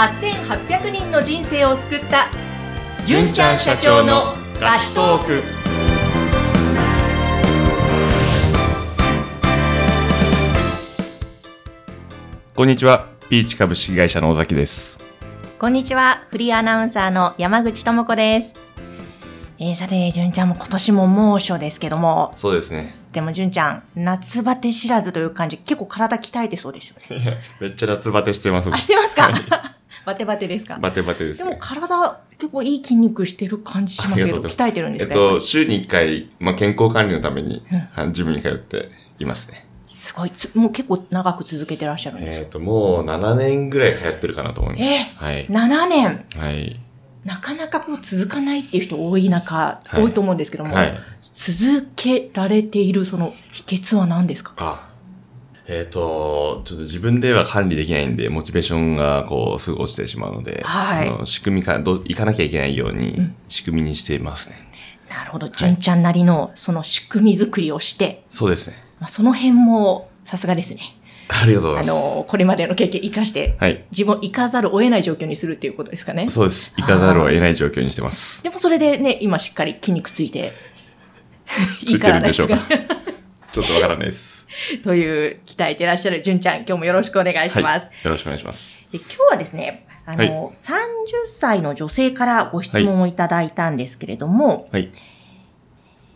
8800人の人生を救った。純ちゃん社長のラストーク。こんにちは。ピーチ株式会社の尾崎です。こんにちは。フリーアナウンサーの山口智子です。えー、さて純ちゃんも今年も猛暑ですけども。そうですね。でも純ちゃん夏バテ知らずという感じ。結構体鍛えてそうですよね。めっちゃ夏バテしてます。あしてますか？バテバテですか？バテバテですでもね。体結構いい筋肉してる感じしますけど鍛えてるんですか、やっぱと、り週に1回、まあ、健康管理のためにうん、あジムに通っていますね。すごいつもう結構長く続けてらっしゃるんですか、えっと、もう7年ぐらい通ってるかなと思います。えはい。7年はい。なかなかこう続かないっていう人多い中、はい多いと思うんですけども、はい。続けられているその秘訣は何ですか？あ、えっ、と、ちょっと自分では管理できないんで、モチベーションがこう、すぐ落ちてしまうので、はいあの仕組みからど、いかなきゃいけないようにん、仕組みにしていますね。なるほど。純ちゃんなりのその仕組み作りをして、そうですね。まあ、その辺もさすがですね。ありがとうございます。あの、これまでの経験生かして、はい。自分を生かざるを得ない状況にするっていうことですかね。そうです。行かざるを得ない状況にしてます。でもそれでね、今しっかり筋肉ついて、ついてるんでしょうかいいからない ちょっとわからないです。という、鍛えてらっしゃる純ちゃん、今日もよろしくお願いします。はい。よろしくお願いします。で今日はですね、あの、はい30歳の女性からご質問をいただいたんですけれども、はい。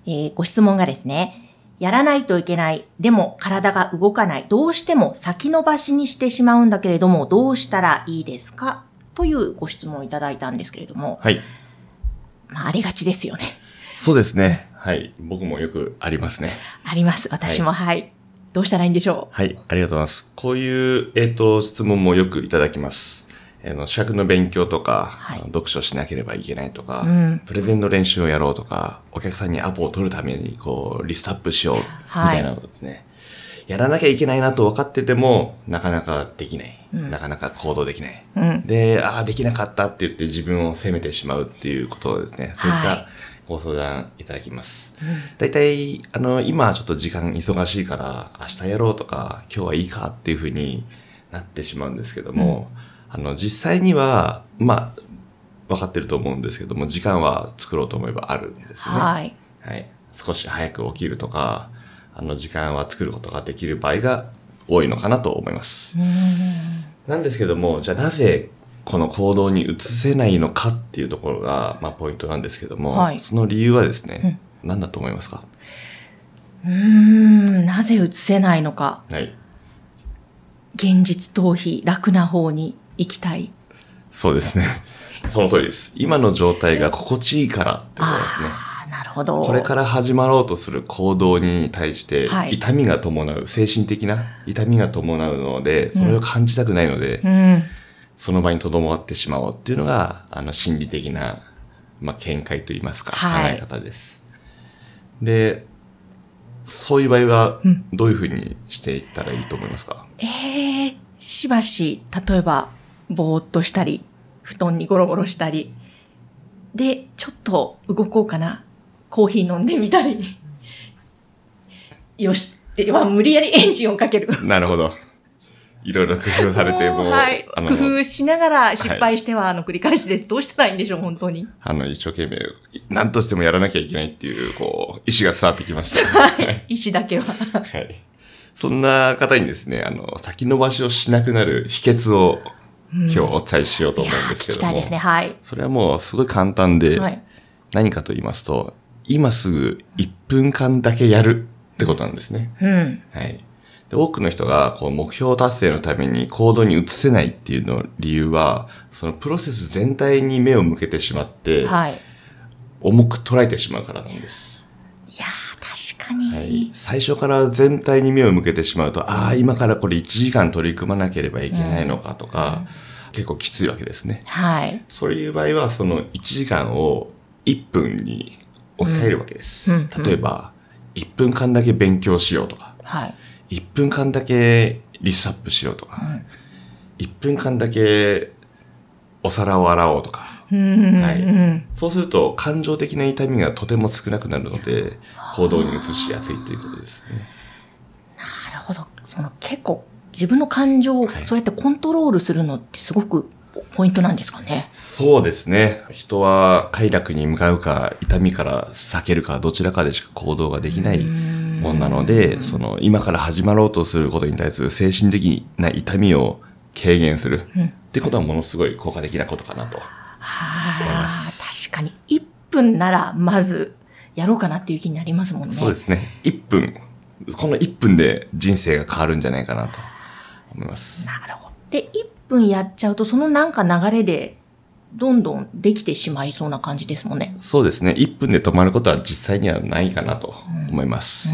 えーご質問がですね、やらないといけない。でも体が動かない。どうしても先延ばしにしてしまうんだけれども、どうしたらいいですか？というご質問をいただいたんですけれども、はい。まあ、ありがちですよね。そうですね。はい。僕もよくありますね。あります。私も、はい。どうしたらいいんでしょはい。ありがとうございます。こういう、えっ、と、質問もよくいただきます。あの、資格の勉強とか、はい読書しなければいけないとか、うんプレゼンの練習をやろうとか、お客さんにアポを取るために、こう、リストアップしよう、みはいたいなのですね。やらなきゃいけないなと分かってても、なかなかできない。うんなかなか行動できない。う。うん。で、ああ、できなかったって言って自分を責めてしまうっていうことをですね、そういっはいたご相談いただきます。大体、あの、今はちょっと時間忙しいから、明日やろうとか、今日はいいかっていうふうになってしまうんですけども、あの、実際には、まあ、分かってると思うんですけども、時間は作ろうと思えばあるんですね。はい。はい。少し早く起きるとか、あの、時間は作ることができる場合が多いのかなと思います。なんですけども、じゃあなぜこの行動に移せないのかっていうところが、まあポイントなんですけども、はいその理由はですね、何だと思いますか？うーん。なぜ移せないのか。はい。現実逃避、楽な方に行きたい。そうですね。その通りです。今の状態が心地いいからってことですね。なるほど。これから始まろうとする行動に対しては、い痛みが伴う、精神的な痛みが伴うので、それを感じたくないので、うん。その場に留まってしまおうっていうのが、あの、心理的な、まあ、見解といいますか、はい考え方です。で、そういう場合はうん、どういうふうにしていったらいいと思いますか、ええしばし、例えば、ぼーっとしたり、布団にゴロゴロしたり、で、ちょっと動こうかな。コーヒー飲んでみたり。よし。では、無理やりエンジンをかける。なるほど。いろいろ工夫されて、もう、はい。工夫しながら失敗しては、あの、繰り返しです。どうしたらいいんでしょう、本当に。あの、一生懸命、何としてもやらなきゃいけないっていう、こう、意志が伝わってきました。はい。意思だけは。はい。そんな方にですね、あの、先延ばしをしなくなる秘訣を、今日お伝えしようと思うんですけども。聞きたいですね。はい。それはもうすごい簡単で、はい。何かと言いますと、今すぐ1分間だけやるってことなんですね。うん。はい。で多くの人がこう目標達成のために行動に移せないっていうの理由は、そのプロセス全体に目を向けてしまって、はい。重く捉えてしまうからなんです。いやー、確かに。はい。最初から全体に目を向けてしまうと、ああ、今からこれ1時間取り組まなければいけないのかとか、結構きついわけですね。はい。そういう場合は、その1時間を1分に置き換えるわけです。うん例えば、1分間だけ勉強しようとか、はい。1分間だけリストアップしようとか、1分間だけお皿を洗おうとか、うん。はいうんそうすると感情的な痛みがとても少なくなるので、行動に移しやすいということですね。なるほど。その結構自分の感情をはいそうやってコントロールするのってすごくポイントなんですかね？そうですね。人は快楽に向かうか、痛みから避けるか、どちらかでしか行動ができないもんなので、その、今から始まろうとすることに対する精神的な痛みを軽減する。ってことはものすごい効果的なことかなと。はあ、確かに。1分なら、まず、やろうかなっていう気になりますもんね。そうですね。1分。この1分で人生が変わるんじゃないかなと思います。なるほど。で、1分やっちゃうと、そのなんか流れで、どんどんできてしまいそうな感じですもんね。そうですね。1分で止まることは実際にはないかなと思います。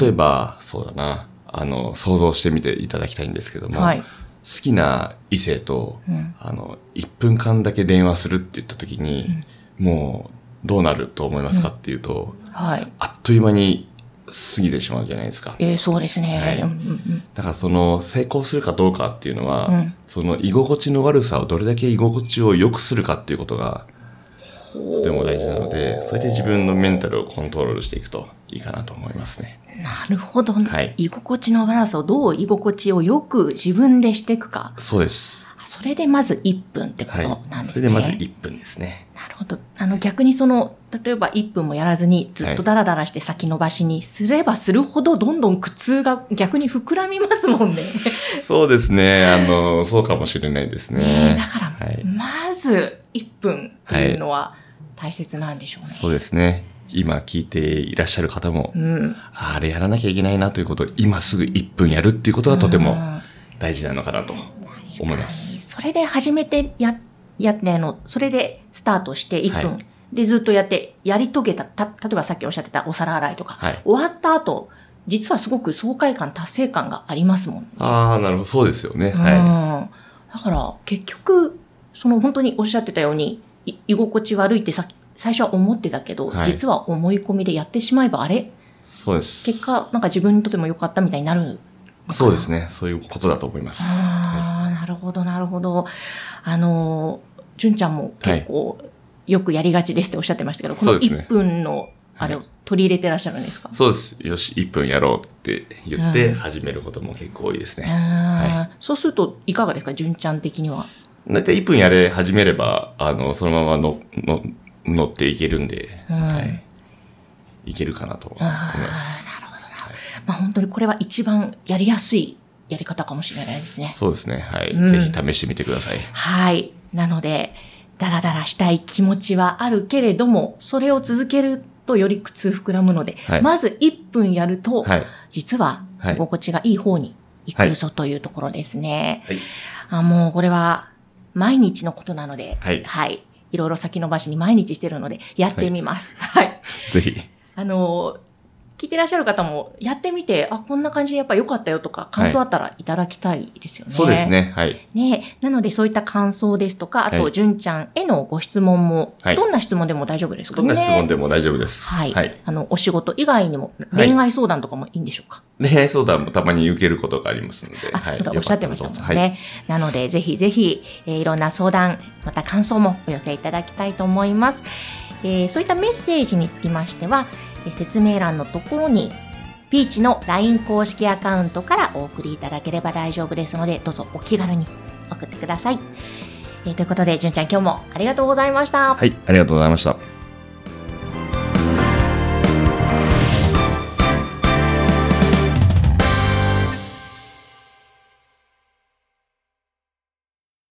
例えば、そうだな。あの、想像してみていただきたいんですけども、はい。好きな異性と、うんあの、1分間だけ電話するって言った時に、もう、どうなると思いますかっていうと、はい。あっという間に過ぎてしまうじゃないですか。えー、そうですね。はいうんうんうんだからその成功するかどうかっていうのは、うんその居心地の悪さをどれだけ居心地を良くするかっていうことがとても大事なので、それで自分のメンタルをコントロールしていくといいかなと思いますね。なるほど、はい居心地の悪さをどう居心地をよく自分でしていくか。そうです。それでまず1分ってこはいとなん。ですね。それでまず1分ですね。なるほど。あの逆にその、例えば1分もやらずにずっとダラダラして先延ばしにすればするほどどんどん苦痛が逆に膨らみますもんね。そうですね。あの、そうかもしれないですね。ねえだから、はい。まず1分っていうのは大切なんでしょうね。そうですね。今聞いていらっしゃる方も、うん。ああれやらなきゃいけないなということを今すぐ1分やるっていうことはとてもうん大事なのかなと思います。それで初めてや、やって、あの、それでスタートして1分、はいでずっとやって、やり遂げた、た、例えばさっきおっしゃってたお皿洗いとか、はい終わった後、実はすごく爽快感、達成感がありますもんね。ああ、なるほど。そうですよね。うんはだから、結局、その本当におっしゃってたように、い居心地悪いってさ最初は思ってたけど、はい実は思い込みでやってしまえば、あれ？い。そうです。結果、なんか自分にとっても良かったみたいになる。そうですね。そういうことだと思います。ああ、なるほど、なるほど。あの、純ちゃんも結構、よくやりがちですっておっしゃってましたけど、このそうですね1分の、あれをはい取り入れてらっしゃるんですか、そうです。よし、1分やろうって言ってうん始めることも結構多いですね。あーそうすると、いかがですか純ちゃん的には？だいたい1分やれ始めれば、あの、そのままの、の、乗っていけるんで、うんはい。いけるかなと思いあます。ーなるほどな。まあ本当にこれは一番やりやすいやり方かもしれないですね。そうですね。はい。うんぜひ試してみてください。はい。なので、ダラダラしたい気持ちはあるけれども、それを続けるとより苦痛膨らむので、はいまず1分やると、はい。実は心地がいい方に行くぞというところですね。はい。あもうこれは毎日のことなので、はいはい。いろいろ先延ばしに毎日してるので、やってみます。はい。ぜひ。あの、聞いてらっしゃる方もやってみて、あ、こんな感じでやっぱ良かったよとか、感想あったらいただきたいですよね。そうです。ね。はい。ねなのでそういった感想ですとか、あと、はい純ちゃんへのご質問も、はいどんな質問でも大丈夫ですか？どね。んな質問でも大丈夫です。はい、はい。あの、お仕事以外にも、はい恋愛相談とかもいいんでしょうか、恋愛相談もたまに受けることがありますので。あ、はい。そうだ、おっしゃってましたもんね。なので、ぜひぜひ、えーいろんな相談、また感想もお寄せいただきたいと思います。えーそういったメッセージにつきましては、えー説明欄のところに、ピーチの LINE 公式アカウントからお送りいただければ大丈夫ですので、どうぞお気軽に送ってください。えーということで、純ちゃん今日もありがとうございました。はい。ありがとうございました。